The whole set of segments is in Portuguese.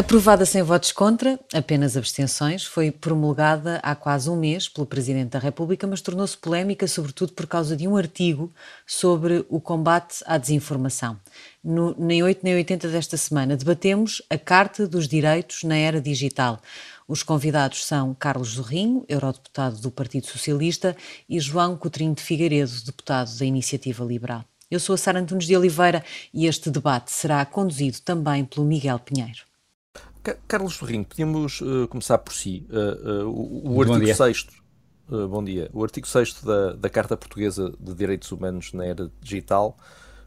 Aprovada sem votos contra, apenas abstenções, foi promulgada há quase um mês pelo Presidente da República, mas tornou-se polémica, sobretudo por causa de um artigo sobre o combate à desinformação. No, nem 8 nem 80 desta semana debatemos a Carta dos Direitos na Era Digital. Os convidados são Carlos Zorrinho, eurodeputado do Partido Socialista, e João Coutrinho de Figueiredo, deputado da Iniciativa Liberal. Eu sou a Sara Antunes de Oliveira e este debate será conduzido também pelo Miguel Pinheiro. Carlos Sorrinho, podíamos uh, começar por si. Uh, uh, o, o artigo 6 bom dia. O artigo 6 da, da Carta Portuguesa de Direitos Humanos na Era Digital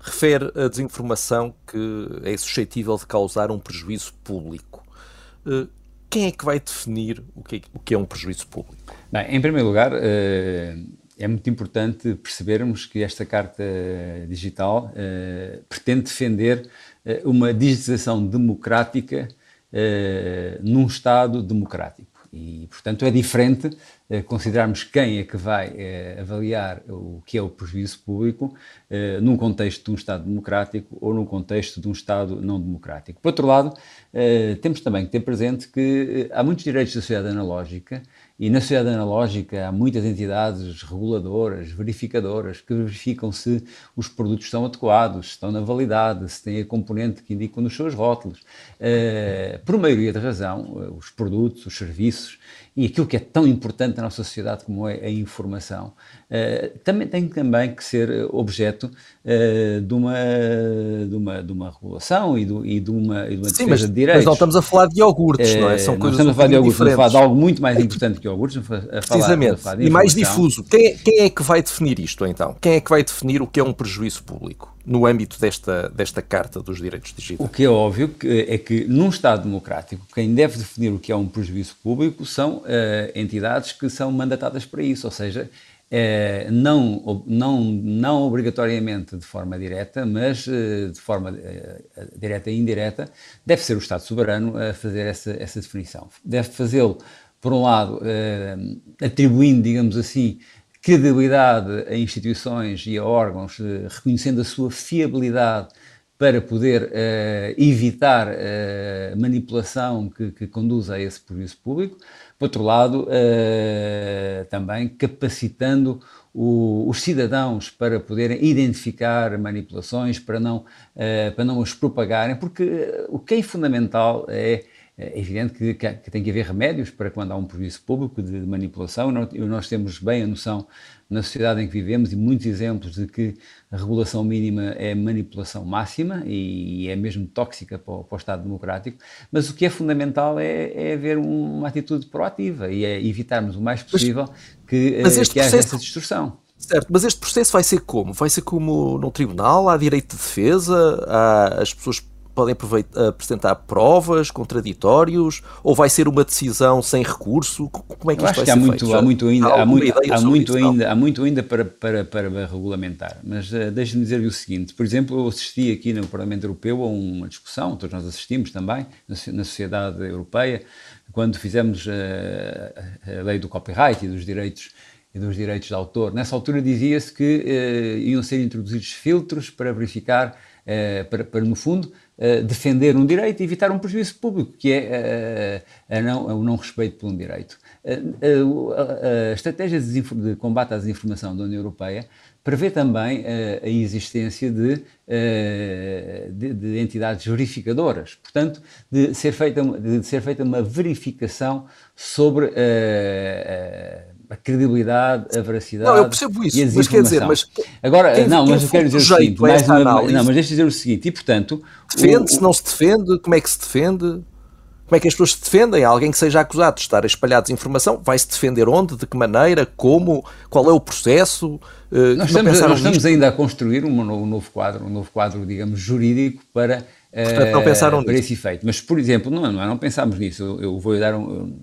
refere a desinformação que é suscetível de causar um prejuízo público. quem é que vai definir o que é, o que é um prejuízo público? Bem, em primeiro lugar, é muito importante percebermos que esta Carta Digital pretende defender uma digitalização democrática uh, num Estado democrático. E, portanto, é diferente uh, considerarmos quem é que vai uh, avaliar o que é o prejuízo público num contexto de um Estado democrático ou num contexto de um Estado não democrático. Por outro lado, temos também que ter presente que há muitos direitos da sociedade analógica e na sociedade analógica há muitas entidades reguladoras, verificadoras, que verificam se os produtos estão adequados, se estão na validade, se têm a componente que indicam nos seus rótulos. Uh, por maioria da razão, uh, os produtos, os serviços e aquilo que é tão importante na nossa sociedade como é a informação, uh, também tem também que ser objeto uh, de, uma, de, uma, de uma regulação e, do, e de uma, e de uma Sim, mas, de direitos. Mas não estamos a falar de iogurtes, uh, não é? São coisas estamos a falar de iogurtes, estamos a falar de algo muito mais importante que iogurtes, a falar, Precisamente, a falar e mais difuso. Quem é, quem é que vai definir isto então? Quem é que vai definir o que é um prejuízo público? No âmbito desta, desta Carta dos Direitos Digitais. O que é óbvio é que, num Estado democrático, quem deve definir o que é um prejuízo público são uh, entidades que são mandatadas para isso, ou seja, uh, não, não, não obrigatoriamente de forma direta, mas uh, de forma direta e indireta, deve ser o Estado soberano a fazer essa, essa definição. Deve fazê-lo, por um lado, atribuindo, digamos assim, credibilidade a instituições e a órgãos, eh, reconhecendo a sua fiabilidade para poder uh, evitar uh, manipulação que, que conduz a esse prejuízo público. Por outro lado, uh, também capacitando o, os cidadãos para poderem identificar manipulações, para não, para não as propagarem, porque o que é fundamental é é evidente que, que, tem que haver remédios para quando há um prejuízo público de, de manipulação. Nós temos bem a noção na sociedade em que vivemos e muitos exemplos de que a regulação mínima é manipulação máxima e, é mesmo tóxica para o, para o Estado democrático. Mas o que é fundamental é, é haver uma atitude proativa e é evitarmos o mais possível que, mas eh, que haja essa distorção. Certo, mas este processo vai ser como? Vai ser como no tribunal? Há direito de defesa? Há, as pessoas podem apresentar provas, contraditórios, ou vai ser uma decisão sem recurso? Como é que Eu isto vai ser há muito, feito? Há muito ainda, há muito, há muito ainda, há muito ainda para, para, para regulamentar, mas uh, deixe-me dizer-lhe o seguinte, por exemplo, eu assisti aqui no Parlamento Europeu a uma discussão, todos nós assistimos também, na, na sociedade europeia, quando fizemos uh, a lei do copyright e dos direitos e dos direitos de autor. Nessa altura dizia-se que uh, iam ser introduzidos filtros para verificar, para, para, no fundo, defender um direito e evitar um prejuízo público, que é a não, o não respeito por um direito. A, a estratégia de, combate à desinformação da União Europeia prevê também a existência de, de, de, entidades verificadoras, portanto, de ser feita, de ser feita uma verificação sobre a credibilidade, a veracidade. Não, eu percebo isso, mas quer dizer, mas. Agora, quem, não, mas eu quero dizer o seguinte, mais uma, não, mas deixa dizer o seguinte, e portanto. Defende-se, não se defende? Como é que se defende? Como é que as pessoas se defendem? Alguém que seja acusado de estar a espalhar desinformação vai se defender onde? De que maneira? Como? Qual é o processo? Uh, nós estamos, nós estamos ainda a construir um, um, novo quadro, um novo quadro, digamos, jurídico para, Portanto, não pensaram uh, para esse efeito. Mas, por exemplo, não, não, não pensámos nisso. Eu, eu vou dar um.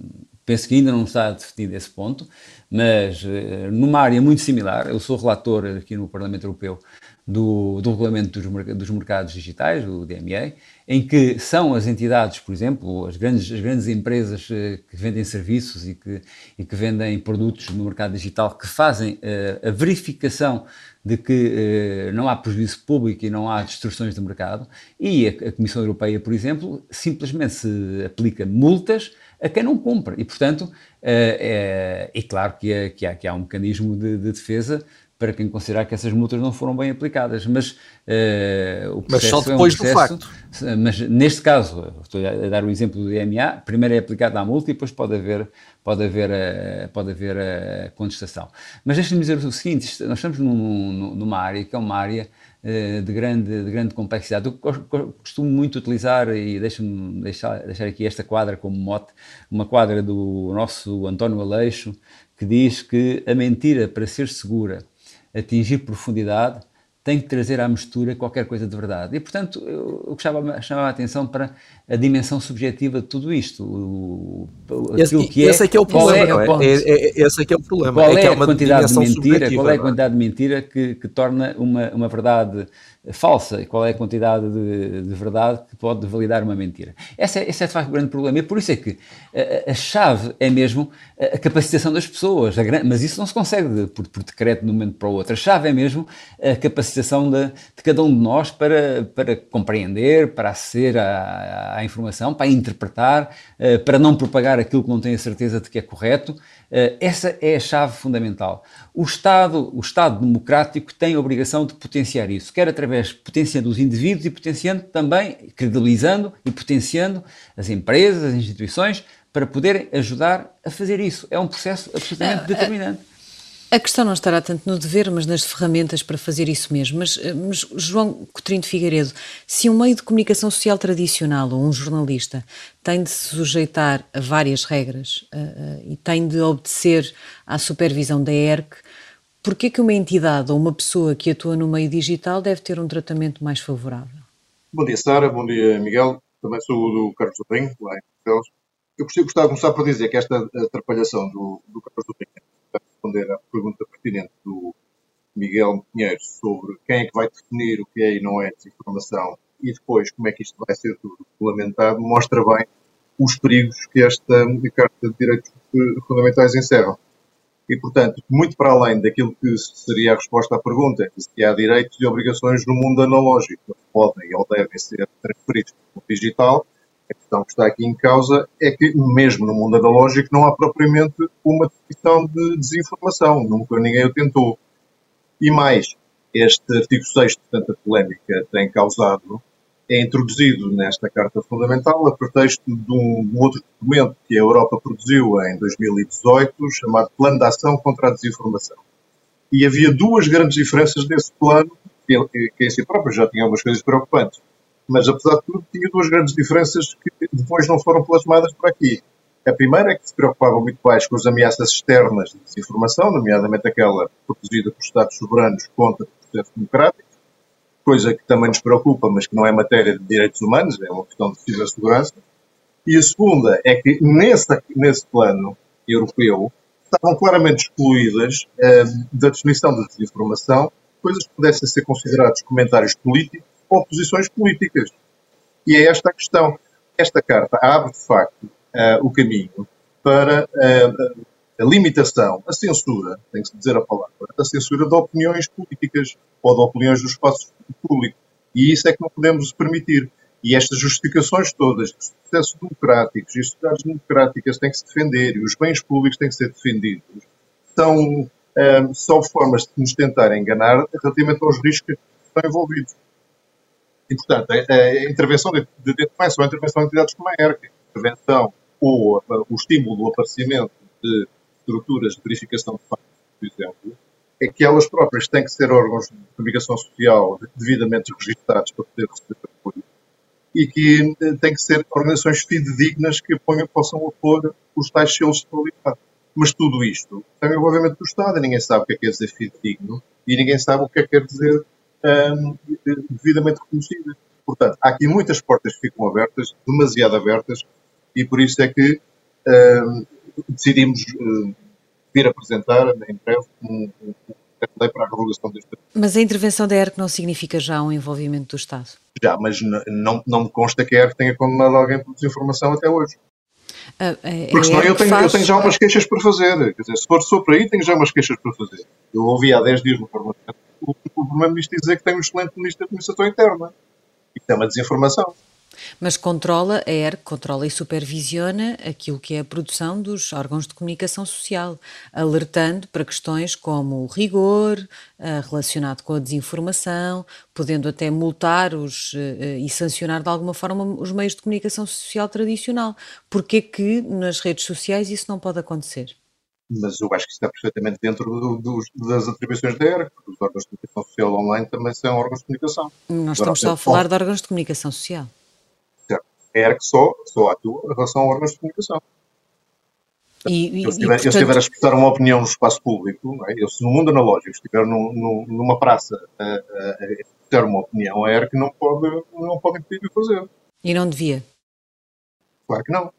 Penso que ainda não está definido esse ponto, mas uh, numa área muito similar, eu sou relator aqui no Parlamento Europeu do, do regulamento dos, dos, mercados digitais, o DMA, em que são as entidades, por exemplo, as grandes, as grandes empresas eh, que vendem serviços e que, e que vendem produtos no mercado digital que fazem uh, a verificação de que uh, não há prejuízo público e não há distorções de mercado, e a, a, Comissão Europeia, por exemplo, simplesmente se aplica multas a quem não cumpre. E, portanto, uh, é, é, claro que, é, que, há, que há um mecanismo de, de defesa para quem considerar que essas multas não foram bem aplicadas. Mas, uh, o mas só depois é um processo, do facto. Mas neste caso, estou a dar o exemplo do DMA, primeiro é aplicada a multa e depois pode haver, pode haver, a, pode haver a contestação. Mas deixe-me dizer o seguinte, nós estamos num, numa área que é uma área de, grande, de grande complexidade. Eu costumo muito utilizar, e deixe-me deixar, deixar aqui esta quadra como mote, uma quadra do nosso António Aleixo, que diz que a mentira, para ser segura, atingir profundidade, tem que trazer à mistura qualquer coisa de verdade. E, portanto, eu, chamava, chamava a atenção para a dimensão subjetiva de tudo isto. O, esse, que é, esse é que é o problema, é, é, é, esse é que é o problema. Qual é, é, é a quantidade de mentira, qual é a quantidade de mentira que, que torna uma, uma verdade falsa, qual é a quantidade de, de, verdade que pode validar uma mentira. Esse é, esse é de facto o grande problema. E por isso é que a, a chave é mesmo a capacitação das pessoas, mas isso não se consegue de, por, por, decreto de um momento para o outro. A chave é mesmo a capacitação de, de cada um de nós para, para compreender, para aceder à, à informação, para interpretar, eh, para não propagar aquilo que não tem a certeza de que é correto. Eh, essa é a chave fundamental. O Estado, o Estado democrático tem a obrigação de potenciar isso, quer através potenciando os indivíduos e potenciando também, credibilizando e potenciando as empresas, as instituições, para poderem ajudar a fazer isso. É um processo absolutamente determinante. A questão não estará tanto no dever, mas nas ferramentas para fazer isso mesmo. Mas, eh, mas, João Coutinho de Figueiredo, se um meio de comunicação social tradicional ou um jornalista tem de se sujeitar a várias regras uh, uh, e tem de obedecer à supervisão da ERC, por que uma entidade ou uma pessoa que atua no meio digital deve ter um tratamento mais favorável? Bom dia, Sara. Bom dia, Miguel. Também sou do Carlos Sobrinho, lá em Portugal. Eu gostava de começar por dizer que esta atrapalhação do, do Carlos Sobrinho responder à pergunta pertinente do Miguel Pinheiro sobre quem é que vai definir o que é e não é desinformação e depois como é que isto vai ser tudo regulamentado, mostra bem os perigos que esta Carta de Direitos Fundamentais encerra. E, portanto, muito para além daquilo que seria a resposta à pergunta, se há direitos e obrigações no mundo analógico, que podem ou devem ser transferidos para o digital, a questão que está aqui em causa é que, mesmo no mundo analógico, não há propriamente uma definição de desinformação. Nunca ninguém o tentou. E mais, este artigo 6, portanto, a polémica tem causado, é introduzido nesta Carta Fundamental a pretexto de um, de um outro documento que a Europa produziu em 2018, chamado Plano de Ação contra a Desinformação. E havia duas grandes diferenças nesse plano, que, que em si próprio já tinha algumas coisas preocupantes mas apesar de tudo tinha duas grandes diferenças que depois não foram plasmadas por aqui. A primeira é que se preocupava muito mais com as ameaças externas de desinformação, nomeadamente aquela produzida por Estados soberanos contra processos democráticos, coisa que também nos preocupa, mas que não é matéria de direitos humanos, é uma questão de cibersegurança. E a segunda é que nesse, nesse plano europeu estavam claramente excluídas eh, da definição da desinformação coisas que pudessem ser considerados comentários políticos ou posições políticas. E é esta a questão. Esta carta abre, de facto, uh, o caminho para uh, a limitação, a censura, tem que se dizer a palavra, a censura de opiniões políticas ou de opiniões do espaço público. E isso é que não podemos permitir. E estas justificações todas dos processos democráticos e sociedades democráticas têm que se defender e os bens públicos têm que ser defendidos são um, eh, só formas de nos tentar enganar relativamente aos riscos que estão envolvidos. E, portanto, a, a intervenção de, de, de ou a intervenção de entidades como a ERC, a intervenção ou a, o estímulo do aparecimento de estruturas de verificação de factos, por exemplo, é que elas próprias têm que ser órgãos de comunicação social devidamente registados para poder receber apoio e que eh, têm que ser organizações fidedignas que possam opor os tais selos de qualidade. Mas tudo isto tem envolvimento do Estado e ninguém sabe o que é, que é dizer fidedigno e ninguém sabe o que é que quer dizer um, devidamente reconhecida. Portanto, há aqui muitas portas que ficam abertas, demasiado abertas, e por isso é que decidimos uh, vir apresentar em breve um, um, lei para a prorrogação deste Mas a intervenção da ERC não significa já um envolvimento do Estado? Já, mas não, não me consta que a ERC tenha condenado alguém por desinformação até hoje. A, a, Porque senão eu tenho, faz... eu tenho, já umas queixas para fazer. Quer dizer, se for só por aí, tenho já umas queixas para fazer. Eu ouvi há 10 dias no Parlamento o, o Primeiro-Ministro dizer que tem um excelente Ministro da Administração Interna. Isso é uma desinformação. Mas controla, a ERC controla e supervisiona aquilo que é a produção dos órgãos de comunicação social, alertando para questões como o rigor uh, relacionado com a desinformação, podendo até multar os, uh, e sancionar de alguma forma os meios de comunicação social tradicional. Porquê que nas redes sociais isso não pode acontecer? mas eu acho que está perfeitamente dentro do, do, das atribuições da ERC, porque os órgãos de comunicação social online também são órgãos de comunicação. Nós estamos só a falar de órgãos de comunicação social. A ERC só, só atua em relação a órgãos de comunicação. E, e, eu, se estiver, portanto... eu estiver a expressar uma opinião no espaço público, é? eu se no mundo analógico estiver num, num, numa praça a, a, a expressar uma opinião, a ERC não pode, não pode impedir de fazer. E não devia? Claro que não.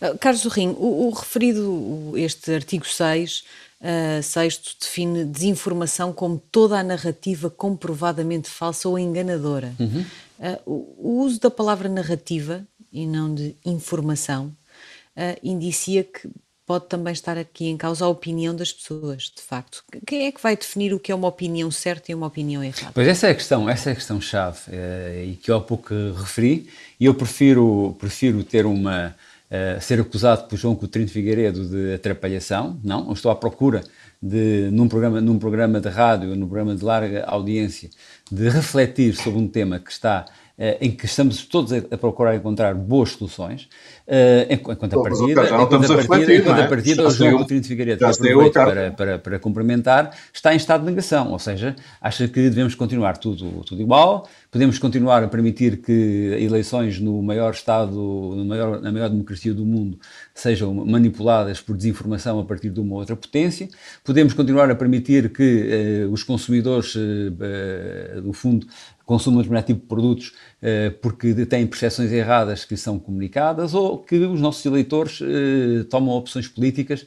Uh, Carlos Zorrinho, o, o, referido, este artigo 6, uh, sexto, define desinformação como toda a narrativa comprovadamente falsa ou enganadora. Uhum. Uh, o, uso da palavra narrativa e não de informação uh, indicia que pode também estar aqui em causa a opinião das pessoas, de facto. Quem é que vai definir o que é uma opinião certa e uma opinião errada? Pois essa é a questão, essa é a questão chave uh, e que eu há pouco referi e eu prefiro prefiro ter uma uh, ser acusado por João Coutinho Figueiredo de atrapalhação, não, eu estou à procura de num programa num programa de rádio, num programa de larga audiência de refletir sobre um tema que está eh, em que estamos todos a, procurar encontrar boas soluções, uh, enquanto a partida, enquanto a partida, enquanto a partida, o João Coutinho de Figueiredo, aproveito para, para, para cumprimentar, está em estado de negação, ou seja, acha que devemos continuar tudo, tudo igual, podemos continuar a permitir que eleições no maior Estado, no maior, na maior democracia do mundo, sejam manipuladas por desinformação a partir de uma outra potência, podemos continuar a permitir que uh, os consumidores, uh, do fundo, consumam um determinado tipo de produtos uh, porque têm percepções erradas que são comunicadas ou que os nossos eleitores uh, tomam opções políticas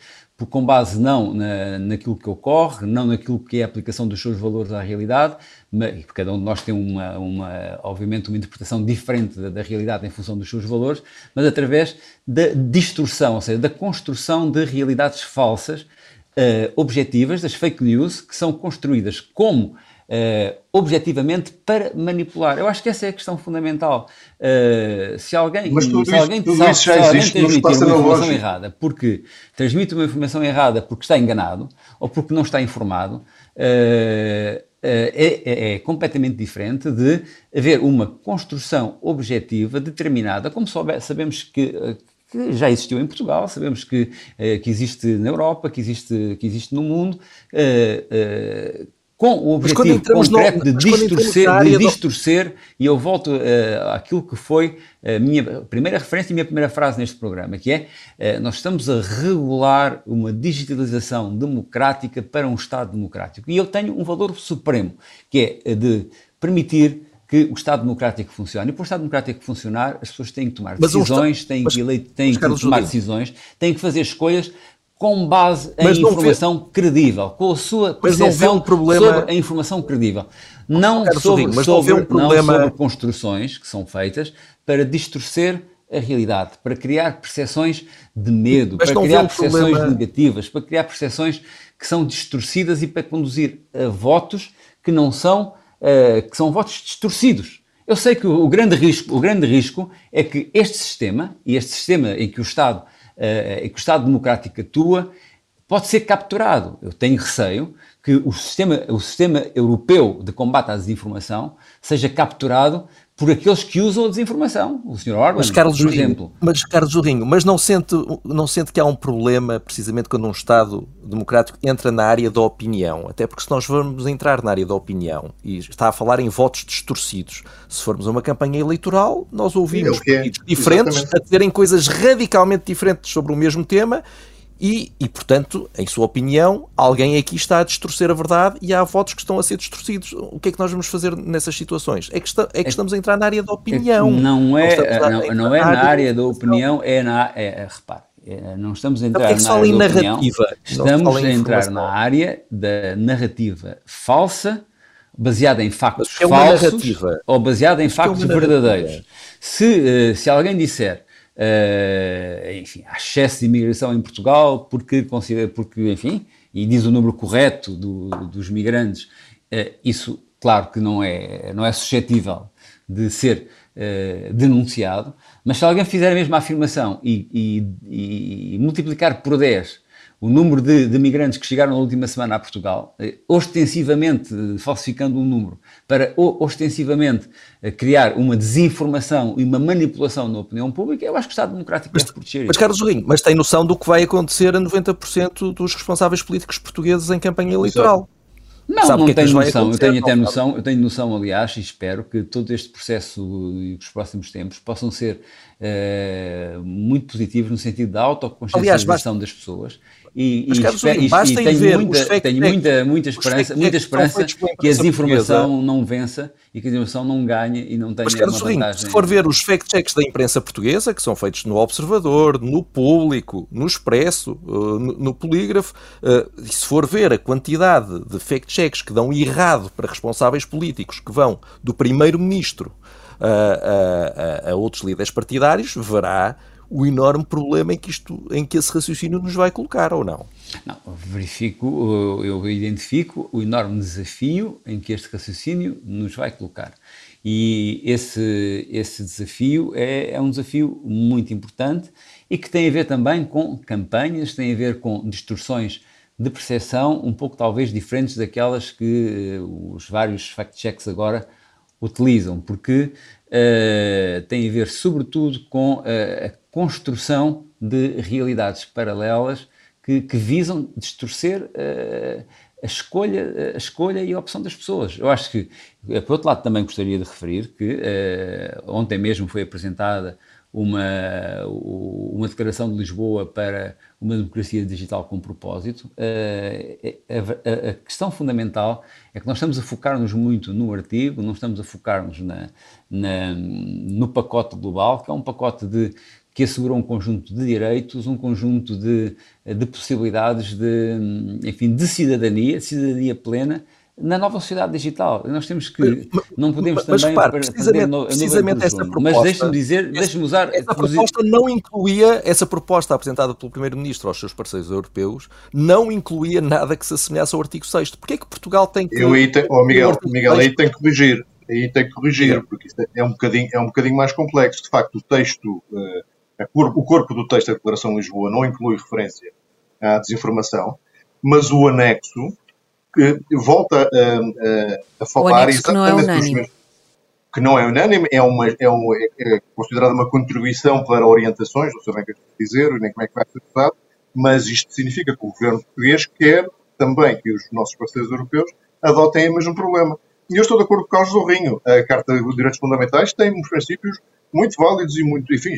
com base não na, naquilo que ocorre, não naquilo que é a aplicação dos seus valores à realidade, mas, cada um de nós tem uma, uma obviamente uma interpretação diferente da, da, realidade em função dos seus valores, mas através da distorção, ou seja, da construção de realidades falsas, uh, objetivas, das fake news, que são construídas como uh, objetivamente para manipular. Eu acho que essa é a questão fundamental. Uh, se alguém, Mas tudo se alguém, tudo sabe, isso se alguém transmitir uma informação errada porque transmite uma informação errada porque está enganado ou porque não está informado, uh, é, é, é, completamente diferente de haver uma construção objetiva determinada, como sabemos que, que já existiu em Portugal, sabemos que, que existe na Europa, que existe, que existe no mundo, com o objetivo concreto no, de distorcer, de distorcer do... e eu volto uh, àquilo que foi a minha primeira referência e a minha primeira frase neste programa, que é uh, nós estamos a regular uma digitalização democrática para um Estado democrático. E eu tenho um valor supremo, que é de permitir que o Estado democrático funcione. E para o Estado democrático funcionar, as pessois têm que tomar decisões, têm, que, têm que tomar decisões, têm que fazer escolhas com base em informação vê... credível, com a sua percepção um problema... sobre a informação credível. Não sobre, mas sobre, não, um problema... não sobre construções que são feitas para distorcer a realidade, para criar percepções de medo, mas para criar um percepções problema... negativas, para criar percepções que são distorcidas e para conduzir a votos que não são, uh, que são votos distorcidos. Eu sei que o, o grande risco, o grande risco é que este sistema, e este sistema em que o Estado uh, que o Estado Democrático atua, pode ser capturado. Eu tenho receio que o sistema, o sistema europeu de combate à desinformação seja capturado por aqueles que usam a desinformação. O Sr. Orban, mas, Carlos por exemplo. Mas, Carlos Jorrinho, mas não sente, não sente que há um problema precisamente quando um Estado democrático entra na área da opinião? Até porque se nós formos entrar na área da opinião e está a falar em votos distorcidos, se formos a uma campanha eleitoral, nós ouvimos é, é. diferentes Exatamente. a dizerem coisas radicalmente diferentes sobre o mesmo tema e, e, portanto, em sua opinião, alguém aqui está a distorcer a verdade e há votos que estão a ser distorcidos. O que é que nós vamos fazer nessas situações? É que, está, é que estamos a entrar na área da opinião. não é, não, não, é na área da opinião, é na. É, é, repare, não estamos a entrar na área da narrativa. Opinião, estamos a entrar na área da narrativa falsa, baseada em factos é falsos ou baseada em factos é verdadeiros. Se, se alguém disser Uh, enfim, há excesso de imigração em Portugal porque, porque enfim, e diz o número correto do, dos migrantes, uh, isso, claro que não é, não é suscetível de ser uh, denunciado, mas se alguém fizer a mesma afirmação e, e, e multiplicar por 10 o número de, de, migrantes que chegaram na última semana a Portugal, eh, ostensivamente falsificando um número, para ostensivamente eh, criar uma desinformação e uma manipulação na opinião pública, eu acho que o Estado Democrático mas, deve proteger Mas, Carlos Rinho, mas tem noção do que vai acontecer a 90% dos responsáveis políticos portugueses em campanha eleitoral? Exato. Não, Sabe não é tenho noção. Eu tenho até noção, eu tenho noção, aliás, e espero que todo este processo e os próximos tempos possam ser uh, muito positivos no sentido da autoconsciencialização das pessoas e, Mas, e, espero, e, e tenho, muita, tenho muita, muita esperança, muita esperança que a desinformação não vença e que a desinformação não ganhe e não tenha Mas, uma vantagem. Se for ver os fact-checks da imprensa portuguesa, que são feitos no Observador, no Público, no Expresso, eh, no, Polígrafo, eh, e se for ver a quantidade de fact-checks que dão errado para responsáveis políticos, que vão do Primeiro-Ministro a, a, a outros líderes partidários, verá o enorme problema em que, isto, em que esse raciocínio nos vai colocar, ou não? Não, verifico, eu identifico o enorme desafio em que este raciocínio nos vai colocar. E esse, esse desafio é, é um desafio muito importante e que tem a ver também com campanhas, tem a ver com distorções de percepção um pouco talvez diferentes daquelas que uh, os vários fact-checks agora utilizam, porque uh, tem a ver sobretudo com uh, a construção de realidades paralelas que, que visam distorcer uh, a, escolha, a escolha e a opção das pessoas. Eu acho que, por outro lado, também gostaria de referir que uh, ontem mesmo foi apresentada uma, uma declaração de Lisboa para uma democracia digital com propósito. A, a, a, questão fundamental é que nós estamos a focar-nos muito no artigo, não estamos a focar-nos na, na, no pacote global, que é um pacote de que assegura um conjunto de direitos, um conjunto de, de possibilidades de, enfim, de cidadania, de cidadania plena, na nova sociedade digital. Nós temos que, não podemos mas, também repare, precisamente, precisamente essa proposta, mas deixe-me dizer, deixe-me usar... Essa proposta não incluía, essa proposta apresentada pelo Primeiro-Ministro aos seus parceiros europeus, não incluía nada que se assemelhasse ao artigo 6 Porquê é que Portugal tem que... Eu aí te, oh Miguel, Miguel aí tem que corrigir, aí tem que corrigir, porque isto é um bocadinho, é um bocadinho mais complexo. De facto, o texto... Uh, o corpo do texto da Declaração de Lisboa não inclui referência à desinformação, mas o anexo que volta a, a, a falar exatamente que não, é dos que não é unânime, é, uma, é, um, é, é considerada uma contribuição para orientações, não sei bem o que é dizer, nem como é que vai ser usado, mas isto significa que o governo português quer também que os nossos parceiros europeus adotem o mesmo problema. E eu estou de acordo com o Carlos Zorrinho. A Carta de Direitos Fundamentais tem uns princípios muito válidos e muito, enfim,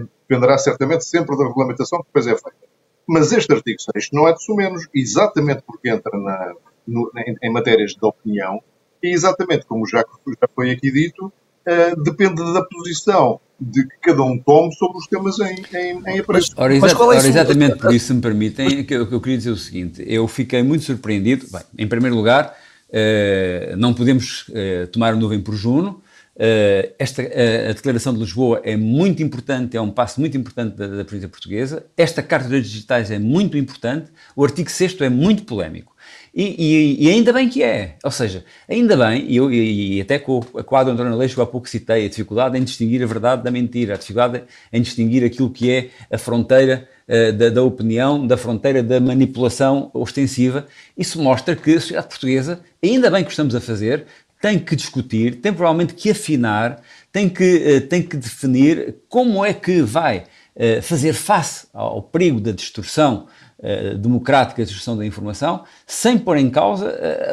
dependerá certamente sempre da regulamentação que depois é feita. Mas este artigo 6 não é de sumenos, exatamente porque entra na, no, em, em, matérias de opinião e exatamente como já, já foi aqui dito, uh, depende da posição de que cada um tome sobre os temas em, em, em. Ora, exa é ora, exatamente por isso, se me permitem, que eu, que eu queria dizer o seguinte: eu fiquei muito surpreendido. Bem, em primeiro lugar, uh, não podemos uh, tomar nuvem por Juno. Uh, esta, uh, a Declaração de Lisboa é muito importante, é um passo muito importante da, da política portuguesa. Esta Carta dos Digitais é muito importante. O artigo 6 é muito polémico. E, e, e, ainda bem que é. Ou seja, ainda bem, e, eu, e até com a quadra António Leixo há pouco citei, a dificuldade em distinguir a verdade da mentira, a dificuldade em distinguir aquilo que é a fronteira uh, da, da opinião, da fronteira da manipulação ostensiva. Isso mostra que a sociedade portuguesa, ainda bem que estamos a fazer, tem que discutir, tem provavelmente que afinar, tem que, eh, tem que definir como é que vai eh, fazer face ao perigo da distorção uh, democrática, da distorção da informação, sem pôr em causa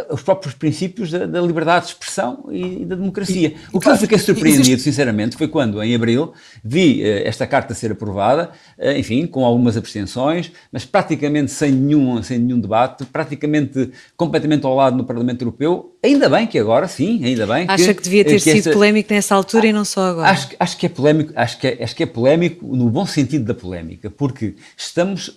uh, os próprios princípios da, da, liberdade de expressão e, e da democracia. E, o que claro, eu fiquei surpreendido, existe... sinceramente, foi quando, em abril, vi uh, esta carta ser aprovada, enfim, com algumas abstenções, mas praticamente sem nenhum, sem nenhum debate, praticamente completamente ao lado no Parlamento Europeu, ainda bem que agora, sim, ainda bem. Acha que, que devia ter que sido essa, polémico nessa altura e não só agora? Acho, acho que é polémico, acho que é, acho que é polémico no bom sentido da polémica, porque estamos. Uh,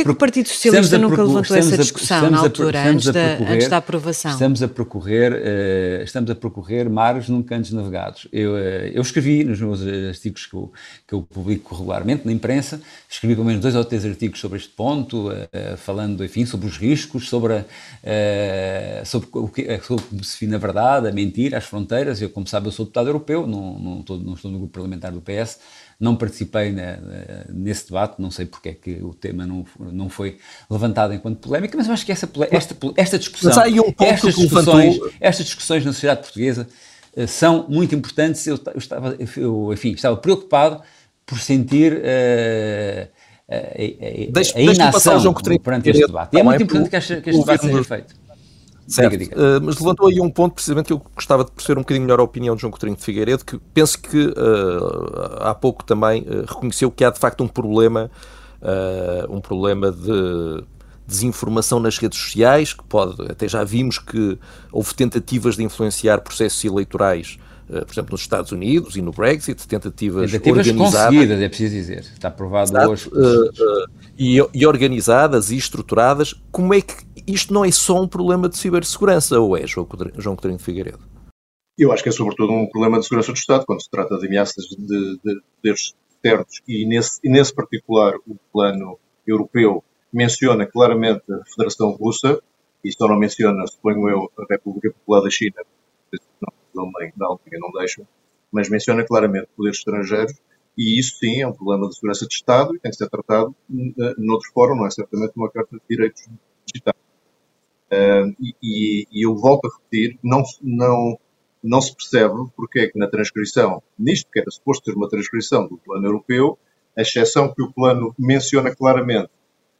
Porquê que o Partido Socialista nunca levantou essa discussão na altura, antes, da, antes da aprovação? Estamos a percorrer, uh, estamos a percorrer mares nunca antes navegados. Eu, uh, eu escrevi nos meus artigos que eu, que eu publico regularmente na imprensa, escrevi pelo menos dois ou três artigos sobre este ponto, falando, enfim, sobre os riscos, sobre, a, sobre o que sobre como se na verdade, a mentir às fronteiras. Eu, como sabe, eu sou deputado europeu, não, não, estou, não estou no grupo parlamentar do PS, não participei na, nesse debate, não sei porque é que o tema não, não foi levantado enquanto polémica, mas eu acho que essa, esta, esta discussão, um estas, discussões, estas discussões na sociedade portuguesa uh, são muito importantes. Eu, eu, estava, eu, enfim, estava preocupado por sentir uh, a, a, a, inação perante este debate. E é muito importante que este, que este debate seja feito. Certo, diga, diga. Uh, mas levantou aí um ponto precisamente que eu gostava de perceber um bocadinho melhor a opinião de João Coutinho de Figueiredo, que penso que uh, há pouco também uh, reconheceu que há de facto um problema, um problema de desinformação nas redes sociais, que pode, até já vimos que houve tentativas de influenciar processos eleitorais por exemplo, nos Estados Unidos e no Brexit, tentativas, tentativas organizadas. conseguidas, é preciso dizer, está provado Exato, hoje. Uh, uh, e, e, organizadas e estruturadas. Como é que isto não é só um problema de cibersegurança, ou é, João, Coutinho de Figueiredo? Eu acho que é sobretudo um problema de segurança do Estado, quando se trata de ameaças de, de poderes externos, e nesse, e nesse particular o plano europeu menciona claramente a Federação Russa, e só não menciona, suponho eu, a República Popular da China, não, da Alemanha não deixam, mas menciona claramente poderes estrangeiros, e isso sim é um problema de segurança de Estado e tem que ser tratado uh, noutro fórum, não é certamente uma Carta de Direitos Digitais. Uh, e, e, eu volto a repetir, não, não, não se percebe porque é que na transcrição, nisto que era suposto ser uma transcrição do plano europeu, a exceção que o plano menciona claramente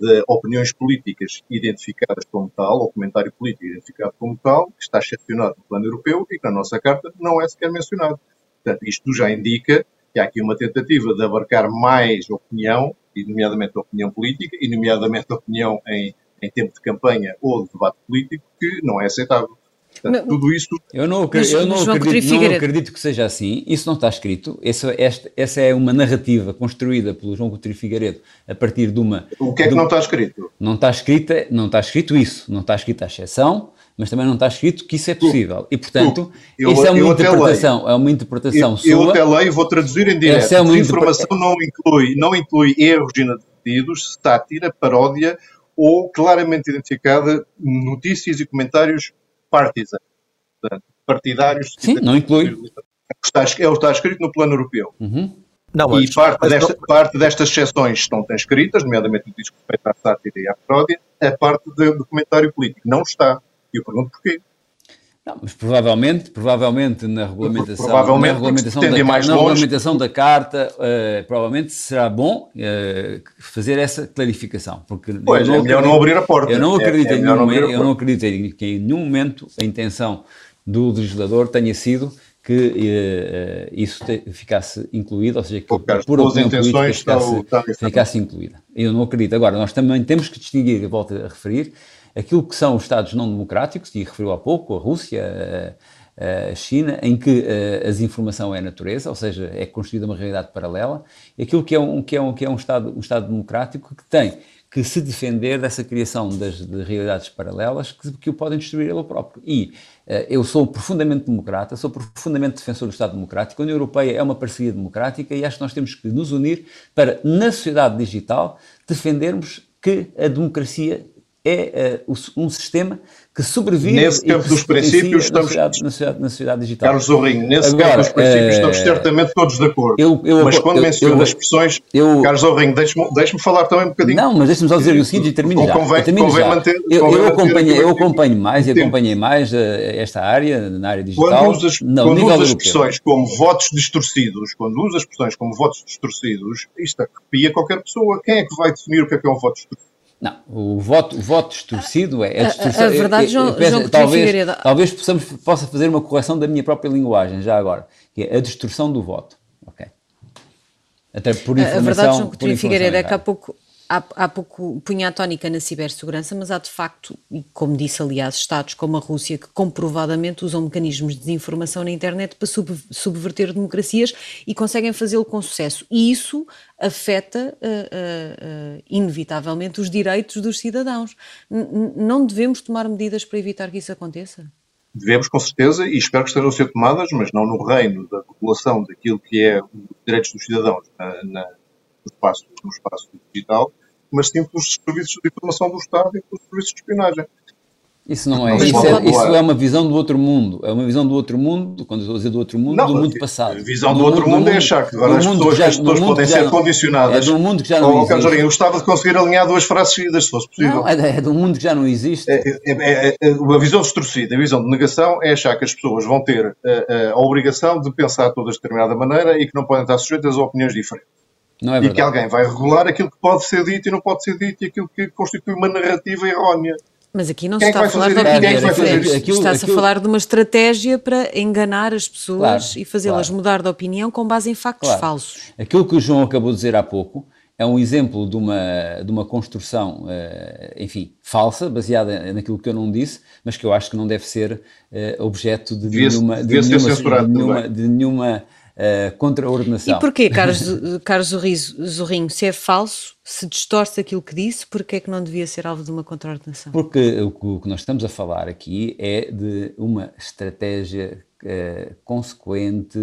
de opiniões políticas identificadas como tal, ou comentário político identificado como tal, que está excepcionado no plano europeu e que na nossa carta não é sequer mencionado. Portanto, isto já indica que há aqui uma tentativa de abarcar mais opinião, e nomeadamente opinião política, e nomeadamente opinião em em tempo de campanha ou de debate político que não é aceitável. Portanto, tudo isso. Eu não, acredito, eu não, acredito, não acredito que seja assim. Isso não está escrito. Essa, esta, essa é uma narrativa construída pelo João Coutinho Figueiredo a partir de uma. O que é que não está escrito? Não está, escrita, não está escrito isso. Não está escrita a exceção, mas também não está escrito que isso é possível. E, portanto, eu, isso é uma interpretação, é uma interpretação eu, sua. Eu até leio, vou traduzir em direto. É uma informação não inclui, não inclui erros inadvertidos, sátira, paródia ou claramente identificada notícias e comentários partisan, partidários. Sim, não inclui. Está, é o que está escrito no plano europeu. Uhum. Não, mas, e parte, desta, não... parte destas exceções estão escritas, nomeadamente o disco respeito à sátira e à paródia, a parte do comentário político. Não está. E eu pergunto porquê. Não, mas provavelmente, provavelmente na regulamentação, provavelmente na regulamentação, da, na regulamentação da carta, uh, provavelmente será bom uh, fazer essa clarificação, porque pois, eu não é melhor não abrir a porta. Eu não acredito, é, é em, nenhum momento, eu não acredito em que em nenhum momento a intenção do legislador tenha sido que uh, isso te, ficasse incluído, ou seja, que por opinião política ficasse, ficasse incluída. Eu não acredito. Agora, nós também temos que distinguir, volto a referir, aquilo que são os Estados não democráticos, e referiu há pouco, a Rússia, a, a China, em que a, a desinformação é natureza, ou seja, é construída uma realidade paralela, e aquilo que é um, que é um, que é um, Estado, um Estado democrático que tem que se defender dessa criação das, de realidades paralelas que, que o podem destruir ele próprio. E uh, eu sou profundamente democrata, sou profundamente defensor do Estado Democrático. A União Europeia é uma parceria democrática e acho que nós temos que nos unir para, na sociedade digital, defendermos que a democracia é uh, um sistema que sobrevive nesse campo dos princípios estamos na sociedade, na sociedade, na sociedade digital. Carlos Zorrinho, nesse Agora, campo dos princípios estamos certamente todos de acordo. Eu, eu, mas quando menciona as expressões, eu, Carlos Zorrinho, deixe-me deixe falar também um bocadinho. Não, mas deixe-me só dizer o seguinte e termino já. Convém, termino convém já. Manter, eu, eu, acompanho, eu acompanho mais e acompanhei mais uh, esta área, na área digital. Quando usa, não, quando usa expressões como votos distorcidos, quando usa expressões como votos distorcidos, isto arrepia qualquer pessoa. Quem é que vai definir o que é, que é um voto distorcido? Não, o voto, o voto distorcido é a distorção. A, a verdade, João, penso, João talvez, talvez possamos, possa fazer uma correção da minha própria linguagem, já agora, que é a distorção do voto. Ok. Até por informação. A verdade, João Coutinho Figueiredo, é que há pouco, há, há pouco punha a tónica na cibersegurança, mas há de facto, e como disse aliás, Estados como a Rússia que comprovadamente usam mecanismos de desinformação na internet para sub, subverter democracias e conseguem fazê-lo com sucesso. E isso afeta uh, uh, inevitavelmente os direitos dos cidadãos. N não devemos tomar medidas para evitar que isso aconteça? Devemos, com certeza, e espero que estejam a ser tomadas, mas não no reino da população daquilo que é os direitos dos cidadãos na, na, no, espaço, no espaço digital, mas sim pelos serviços de informação do Estado e pelos serviços de espionagem. Isso não é, isso é, isso é, uma visão do outro mundo. É uma visão do outro mundo, quando estou a dizer do outro mundo, não, do mundo passado. A visão do, do outro mundo, mundo, é achar que agora as pessoas, já, as pessoas podem ser não, condicionadas. É do mundo que já não existe. eu gostava de conseguir alinhar duas frases seguidas, se fosse possível. Não, é, é do mundo que já não existe. É, é, é, a visão distorcida, a visão de negação é achar que as pessoas vão ter a, a, a obrigação de pensar todas de determinada maneira e que não podem estar sujeitas a opiniões diferentes. Não é e que alguém vai regular aquilo que pode ser dito e não pode ser dito e aquilo que constitui uma narrativa errónea. Mas aqui não se está a falar de opiniões diferentes. Está-se a falar de uma estratégia para enganar as pessoas claro, e fazê-las claro. mudar de opinião com base em factos claro. falsos. Aquilo que o João acabou de dizer há pouco é um exemplo de uma, de uma construção, uh, enfim, falsa, baseada naquilo que eu não disse, mas que eu acho que não deve ser uh, objeto de nenhuma, de nenhuma, de nenhuma, de nenhuma uh, contraordenação. E porquê, Carlos, Carlos Zorrinho, se é falso, se distorce aquilo que disse, porquê é que não devia ser alvo de uma contraordenação? Porque o que nós estamos a falar aqui é de uma estratégia uh, consequente,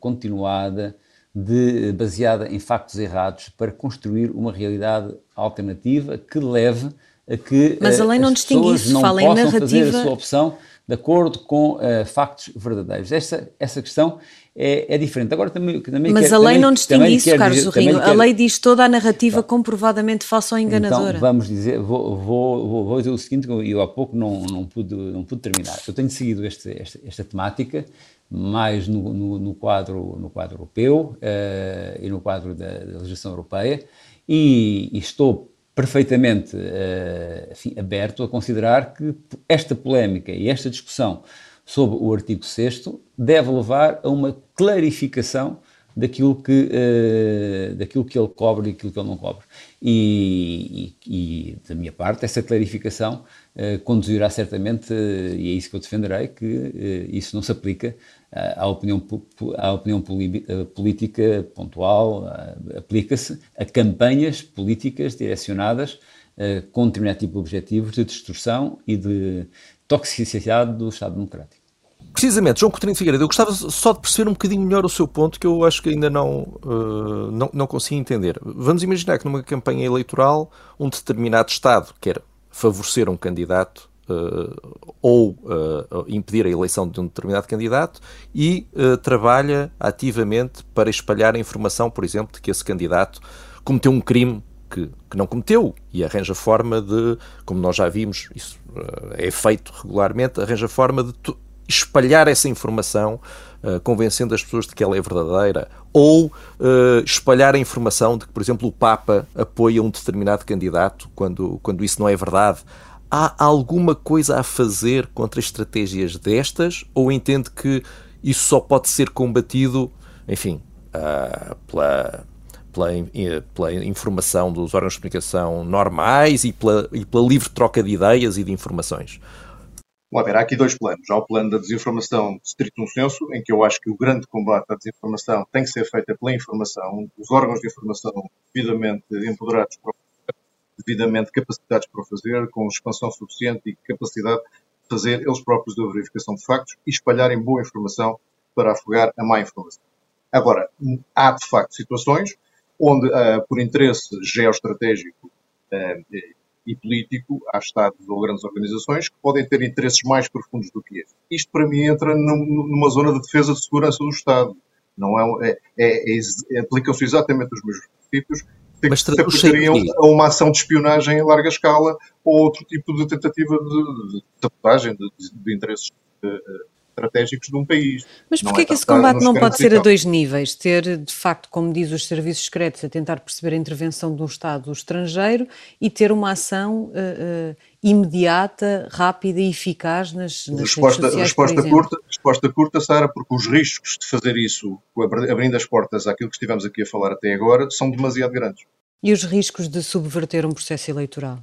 continuada, de, baseada em factos errados para construir uma realidade alternativa que leve a que Mas a lei não distingue isso, não fala em narrativa... fazer a sua opção de acordo com uh, factos verdadeiros. Essa, essa questão é, é diferente. Agora também, também Mas quer, a lei também, não distingue isso, Carlos Zorrinho. A lei diz toda a narrativa comprovadamente falsa ou enganadora. Então, vamos dizer, vou, vou, vou dizer o seguinte, eu há pouco não, não, pude, não pude terminar. Eu tenho seguido este, esta, esta temática mais no, no, no, quadro, no quadro europeu uh, e no quadro da, da legislação europeia e, e estou perfeitamente uh, aberto a considerar que esta polémica e esta discussão sobre o artigo 6 deve levar a uma clarificação daquilo que, uh, daquilo que ele cobre e aquilo que ele não cobre. E, e, e da minha parte, essa clarificação uh, conduzirá certamente, uh, e é isso que eu defenderei, que isso não se aplica à opinião, à opinião política pontual, aplica-se a campanhas políticas direcionadas com determinado tipo de objetivos de destruição e de toxicidade do Estado Democrático. Precisamente, João Coutinho de Figueiredo, eu gostava só de perceber um bocadinho melhor o seu ponto, que eu acho que ainda não, uh, não, não consigo entender. Vamos imaginar que numa campanha eleitoral um determinado Estado quer favorecer um candidato uh, ou uh, impedir a eleição de um determinado candidato e trabalha ativamente para espalhar a informação, por exemplo, de que esse candidato cometeu um crime que, que, não cometeu e arranja forma de, como nós já vimos, isso é feito regularmente, arranja forma de espalhar essa informação, uh, convencendo as pessoas de que ela é verdadeira, ou uh, espalhar a informação de que, por exemplo, o Papa apoia um determinado candidato quando, quando isso não é verdade. Há alguma coisa a fazer contra estratégias destas, ou entende que isso só pode ser combatido, enfim, uh, pela, pela, pela, informação dos órgãos de comunicação normais e pela, e pela livre troca de ideias e de informações? Bom, há aqui dois planos. Há o plano da desinformação stricto senso, em que eu acho que o grande combate à desinformação tem que ser feito pela informação, os órgãos de informação devidamente empoderados para o fazer, devidamente capacitados para o fazer, com expansão suficiente e capacidade de fazer eles próprios a verificação de factos e espalharem boa informação para afogar a má informação. Agora, há de facto situações onde, uh, por interesse geoestratégico uh, e político, há Estados ou grandes organizações que podem ter interesses mais profundos do que este. Isto, para mim, entra numa zona de defesa de segurança do Estado. Não é, é, é, é aplicam-se exatamente os mesmos princípios que Mas se aplicariam a uma ação de espionagem em larga escala ou outro tipo de tentativa de, de sabotagem de, de, de interesses uh, estratégicos de um país. Mas porquê é que esse combate não pode ser a dois níveis? Ter, de facto, como diz os serviços secretos, a tentar perceber a intervenção de um Estado estrangeiro e ter uma ação uh, uh, imediata, rápida e eficaz nas, nas resposta, redes sociais, resposta curta, resposta curta, Sara, porque os riscos de fazer isso, abrindo as portas àquilo que estivemos aqui a falar até agora, são demasiado grandes. E os riscos de subverter um processo eleitoral?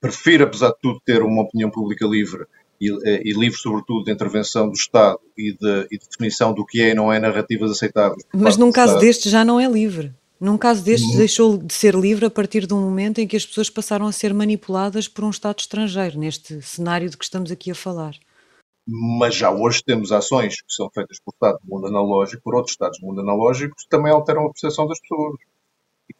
Prefiro, apesar de tudo, ter uma opinião pública livre e, eh, e livre, sobretudo, de intervenção do Estado e de, e de, definição do que é e não é narrativas aceitáveis. Mas num caso deste já não é livre. Num caso destes, uhum. deixou de ser livre a partir do momento em que as pessoas passaram a ser manipuladas por um Estado estrangeiro, neste cenário de que estamos aqui a falar. Mas já hoje temos ações que são feitas por Estado do mundo analógico, por outros Estados do mundo analógico, que também alteram a percepção das pessoas.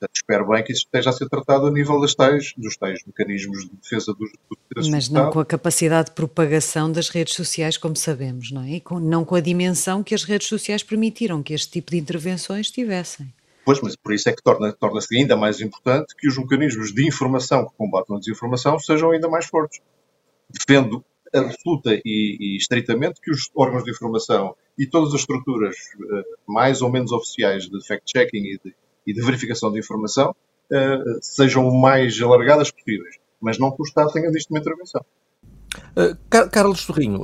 Portanto, espero bem que isso esteja a ser tratado a nível das tais, dos tais mecanismos de defesa dos, dos Mas não com a capacidade de propagação das redes sociais, como sabemos, não é? E com, não com a dimensão que as redes sociais permitiram que este tipo de intervenções tivessem. Pois, mas por isso é que torna-se torna ainda mais importante que os mecanismos de informação que combatam a desinformação sejam ainda mais fortes. Defendo absoluta e, e estritamente que os órgãos de informação e todas as estruturas uh, mais ou menos oficiais de fact-checking e, e de, verificação de informação uh, sejam o mais alargadas possíveis, mas não que o Estado tenha disto uma intervenção. Uh, Carlos Sorrinho,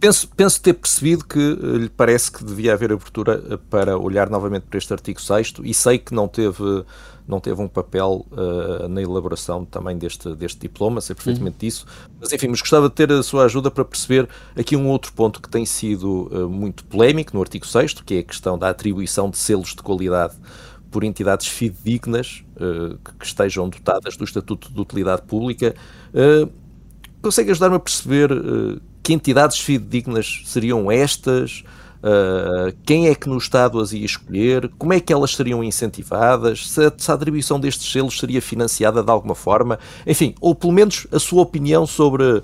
Penso, penso ter percebido que lhe parece que devia haver abertura para olhar novamente para este artigo 6 e sei que não teve, não teve um papel uh, na elaboração também deste, deste diploma, sei perfeitamente uhum. disso, mas enfim, mas gostava de ter a sua ajuda para perceber aqui um outro ponto que tem sido uh, muito polémico no artigo 6 que é a questão da atribuição de selos de qualidade por entidades fidedignas uh, que estejam dotadas do Estatuto de Utilidade Pública. consegue ajudar-me a perceber que entidades fidedignas seriam estas? Uh, quem é que no Estado as ia escolher? Como é que elas seriam incentivadas? Se a, se a, atribuição destes selos seria financiada de alguma forma? Enfim, ou pelo menos a sua opinião sobre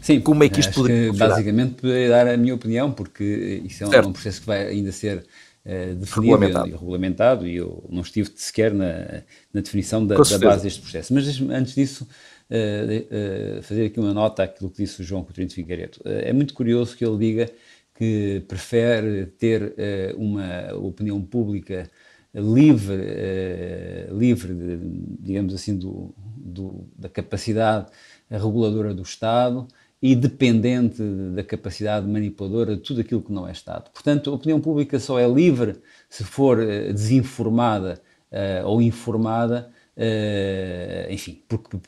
Sim, como é que isto poderia que, Basicamente, poderia dar a minha opinião, porque isso é um, um processo que vai ainda ser uh, definido regulamentado. e regulamentado, e eu não estive sequer na, na definição da, da base deste processo. Mas antes disso, uh, fazer aqui uma nota àquilo que disse o João Coutinho de Figueiredo. é muito curioso que ele diga que prefere ter uma opinião pública livre, livre de, digamos assim, do, do, da capacidade reguladora do Estado e dependente da capacidade manipuladora de tudo aquilo que não é Estado. Portanto, a opinião pública só é livre se for desinformada uh, ou informada Uh, enfim, por, por,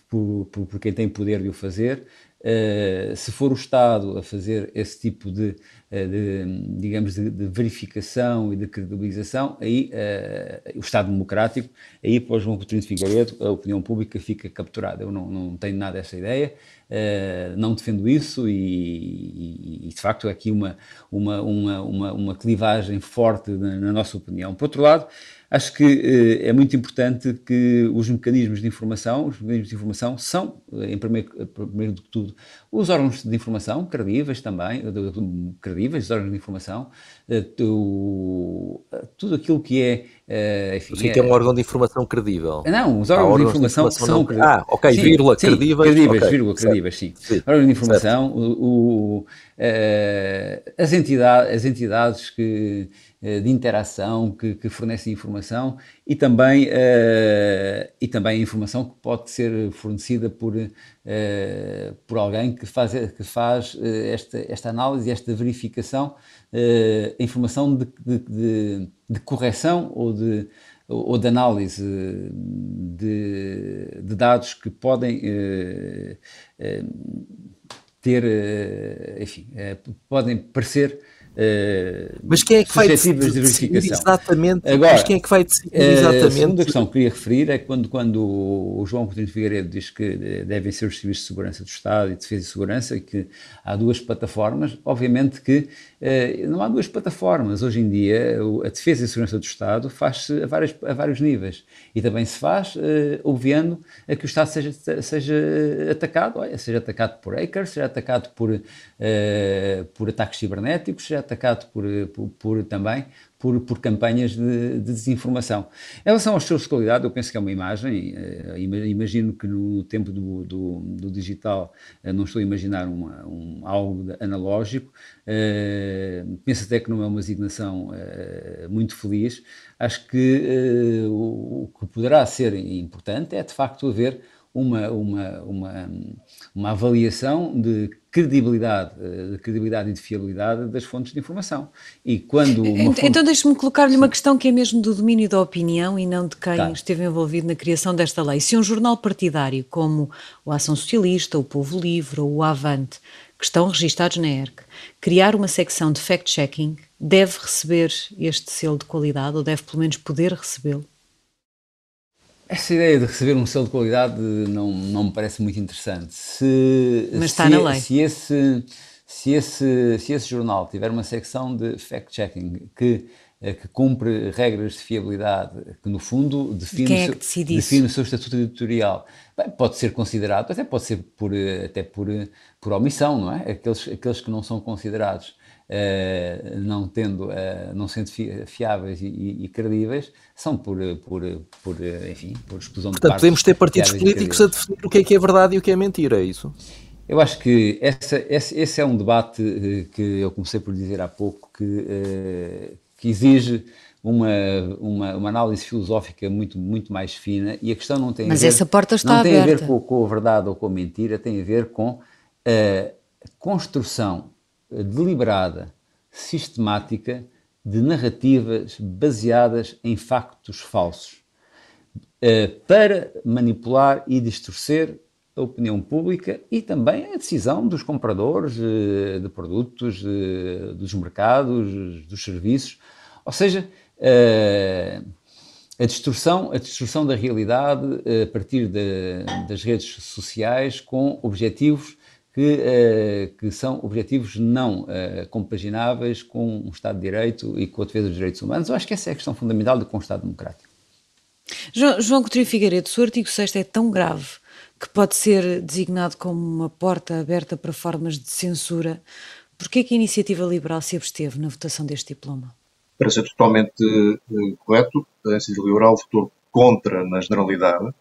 por, por, quem tem poder de o fazer. Uh, se for o Estado a fazer esse tipo de, eh, de digamos, de, de, verificação e de credibilização, aí uh, o Estado democrático, aí para João Coutinho de Figueiredo, a opinião pública fica capturada. Eu não, não tenho nada essa ideia, não defendo isso e, e, de facto é aqui uma, uma, uma, uma, uma clivagem forte na, na nossa opinião. Por outro lado, Acho que eh, é muito importante que os mecanismos de informação, os mecanismos de informação são, eh, em primeiro, primeiro de tudo, os órgãos de informação, credíveis também, credíveis, os órgãos de informação, eh, tudo aquilo que é. Enfim, o que é um órgão de informação credível? Não, os órgãos, de, informação de informação, são. Não... Ah, ok, sim, vírgula, sim, credíveis. Credíveis, okay, vírgula, credíveis, sim. sim. Órgãos de informação, o, o, as, entidades, as entidades que eh, de interação que, que fornecem informação e também, uh, e também informação que pode ser fornecida por, uh, por alguém que faz, que faz esta, esta análise, esta verificação, uh, informação de, de, de, de, correção ou de, ou de análise de, de dados que podem ter, enfim, podem parecer mas quem é que vai decidir, de verificação. exatamente? Agora, mas quem é que vai decidir eh, exatamente? A segunda questão que queria referir é quando, quando o João Coutinho Figueiredo diz que devem ser os serviços de segurança do Estado e de defesa e segurança que há duas plataformas, obviamente que não há duas plataformas. Hoje em dia, a defesa e a segurança do Estado faz-se a, a vários níveis e também se faz obviando a que o Estado seja, seja atacado, olha, seja atacado por hackers, seja atacado por, por ataques cibernéticos, seja atacado por, por, por também por, por campanhas de, de, desinformação. Em relação aos seus de qualidade, eu penso que é uma imagem, eh, imagino que no tempo do, do, do digital eh, não estou a imaginar um, algo analógico, uh, penso até que não é uma designação muito feliz, acho que o, o, que poderá ser importante é de facto haver uma, uma, uma, uma avaliação de credibilidade, de credibilidade e de fiabilidade das fontes de informação. E quando fonte... Então deixe-me colocar-lhe uma questão que é mesmo do domínio da opinião e não de quem tá. esteve envolvido na criação desta lei. Se um jornal partidário como o Ação Socialista, o Povo Livre ou o Avante, que estão registados na ERC, criar uma secção de fact-checking, deve receber este selo de qualidade ou deve pelo menos poder recebê-lo? Essa ideia de receber um selo de qualidade não, não me parece muito interessante. Se, Mas está se, na lei. Se esse, se, esse, se esse jornal tiver uma secção de fact-checking que, eh, que cumpre regras de fiabilidade, que no fundo define, é o, seu, define o seu estatuto editorial, bem, pode ser considerado, até pode ser por, eh, até por, eh, por omissão, não é? Aqueles, aqueles que não são considerados Uh, não tendo, uh, não sendo fiáveis e, e, e, credíveis, são por, por, por enfim, por explosão Portanto, de podemos ter partidos políticos a definir o que é que é verdade e o que é mentira, é isso? Eu acho que essa, esse, esse, é um debate uh, que eu comecei por dizer há pouco que, que exige uma, uma, uma, análise filosófica muito, muito mais fina e a questão não tem Mas a ver, essa porta está não aberta. tem a ver com, com a verdade ou com a mentira, tem a ver com a construção deliberada, sistemática de narrativas baseadas em factos falsos eh, para manipular e distorcer a opinião pública e também a decisão dos compradores eh, de produtos, eh, dos mercados, dos serviços. Ou seja, a distorção, a distorção da realidade a partir de, das redes sociais com objetivos que, uh, que são objetivos não uh, compagináveis com um Estado de Direito e com a defesa dos direitos humanos. Eu acho que essa é a questão fundamental de com um Estado democrático. João, João Coutinho Figueiredo, se o artigo 6 é tão grave que pode ser designado como uma porta aberta para formas de censura, por que a Iniciativa Liberal se absteve na votação deste diploma? Para ser totalmente uh, correto, a Iniciativa Liberal votou contra na generalidade,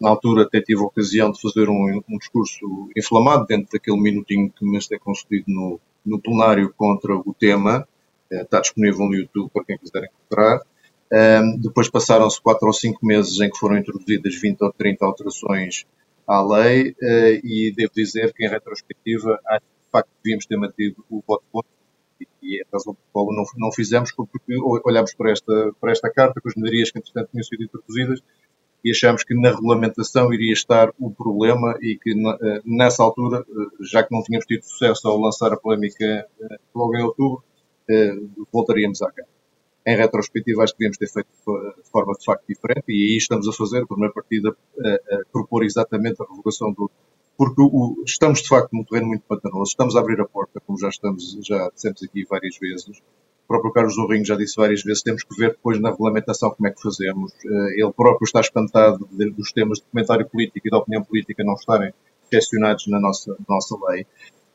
na altura até tive a ocasião de fazer um, um discurso inflamado dentro daquele minutinho que me é concedido no, no plenário contra o tema. Eh, está disponível no YouTube para quem quiser encontrar. Um, depois passaram-se quatro ou cinco meses em que foram introduzidas 20 ou 30 alterações à lei uh, e devo dizer que, em retrospectiva, acho que de facto devíamos ter mantido o voto contra e a razão pela qual não, não fizemos, porque olhamos para esta, para esta carta, com as melhorias que, entretanto, tinham sido introduzidas e achamos que na regulamentação iria estar o problema e que eh, nessa altura, eh, já que não tínhamos tido sucesso ao lançar a polémica eh, logo em outubro, voltaríamos à cara. Em retrospectiva, acho que devíamos ter feito de forma de facto diferente e aí estamos a fazer, por uma partida, a propor exatamente a revogação do. Porque o, estamos de facto num terreno muito pantanoso, estamos a abrir a porta, como já estamos, já dissemos aqui várias vezes, próprio Carlos Zorrinho já disse várias vezes, temos que ver depois na regulamentação como é que fazemos. Eh, ele próprio está espantado dos temas de comentário político e da opinião política não estarem excepcionados na nossa, nossa lei.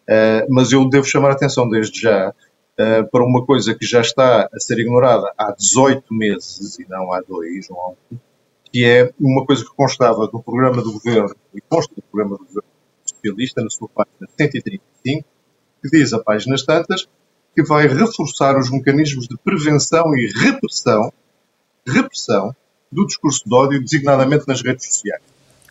Eh, mas eu devo chamar a atenção desde já eh, para uma coisa que já está a ser ignorada há 18 meses, e não há dois ou há um, que é uma coisa que constava do programa do governo, e consta do programa do governo socialista, na sua página 135, que diz a páginas tantas que vai reforçar os mecanismos de prevenção e repressão, repressão do discurso de ódio, designadamente nas redes sociais.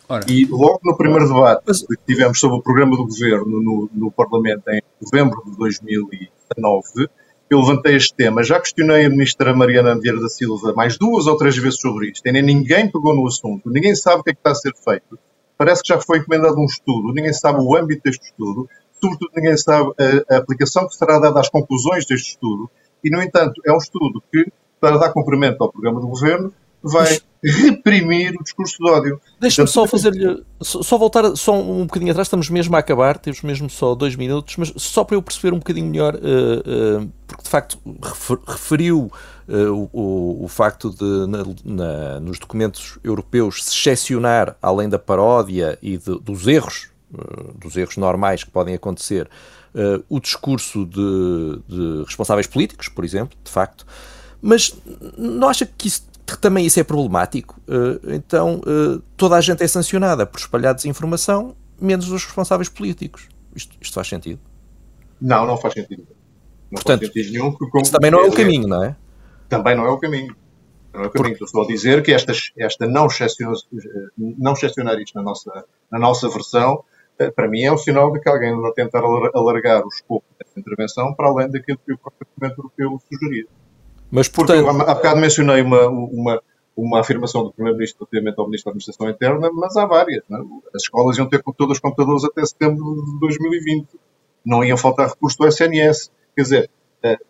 Ora. E logo no primeiro debate que tivemos sobre o programa do governo no, no Parlamento em novembro de 2019, eu levantei este tema. Já questionei a ministra Mariana Vieira da Silva mais duas ou três vezes sobre isto. E nem ninguém pegou no assunto. Ninguém sabe o que é que está a ser feito. Parece que já foi encomendado um estudo. Ninguém sabe o âmbito deste estudo sobretudo ninguém sabe a, a aplicação que será dada às conclusões deste estudo, e, no entanto, é um estudo que, para dar cumprimento ao programa do governo, vai reprimir o discurso de ódio. Deixa-me só fazer-lhe, só voltar só um bocadinho atrás, estamos mesmo a acabar, temos mesmo só dois minutos, mas só para eu perceber um bocadinho melhor, uh, uh, porque de facto referiu uh, o, o, facto de na, na, nos documentos europeus se excepcionar, além da paródia e de, dos erros dos erros normais que podem acontecer, uh, o discurso de, de, responsáveis políticos, por exemplo, de facto, mas não acha que isso, também isso é problemático? Uh, então toda a gente é sancionada por espalhar desinformação, menos os responsáveis políticos. Isto, isto faz sentido? Não, não faz sentido. Não Portanto, faz sentido nenhum. Como, isso também não é o caminho, não é? Também não é o caminho. Não é o caminho. Estou só a dizer que esta, esta não, excepcionar, isto na nossa, na nossa versão, eh, para mim é um sinal de que alguém anda a tentar alargar o escopo desta intervenção para além daquilo que o próprio Parlamento Europeu sugeria. Mas, portanto... Porque, há bocado mencionei uma, uma, uma afirmação do Primeiro-Ministro relativamente ao Ministro da Administração Interna, mas há várias. É? As escolas iam ter todas computadores até setembro de 2020. Não iam faltar recursos do SNS. Quer dizer,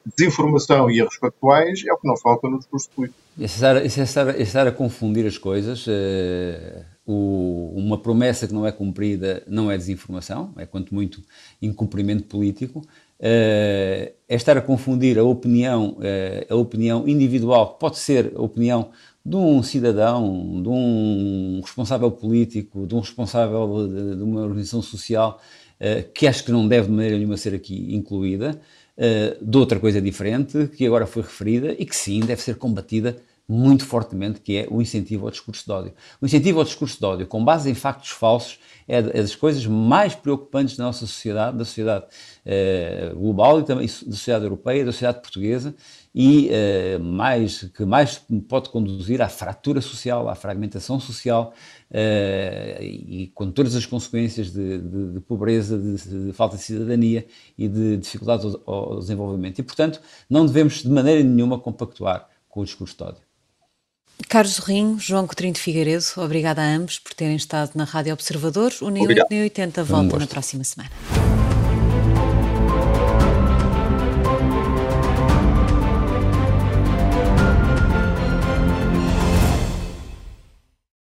desinformação e erros factuais é o que não falta no discurso político. Isso é estar, é estar a confundir as coisas. Uh, o, uma promessa que não é cumprida não é desinformação, é quanto muito incumprimento político. Uh, é estar a confundir a opinião, uh, a opinião individual, que pode ser a opinião de um cidadão, de um responsável político, de um responsável de, de uma organização social, que acho que não deve de maneira nenhuma ser aqui incluída, de outra coisa diferente, que agora foi referida e que sim deve ser combatida muito fortemente, que é o incentivo ao discurso de ódio. O incentivo ao discurso de ódio, com base em factos falsos, é, é das coisas mais preocupantes da nossa sociedade, da sociedade uh, global e também da sociedade europeia, da sociedade portuguesa, e uh, mais, que mais pode conduzir à fratura social, à fragmentação social uh, e com todas as consequências de, de, de pobreza, de, de, falta de cidadania e de dificuldades ao, ao, desenvolvimento. E, portanto, não devemos de maneira nenhuma compactuar com o discurso de ódio. Carlos Rinho, João Coutinho de Figueiredo, obrigada a ambos por terem estado na Rádio Observador. O NEO 80 volta na próxima semana.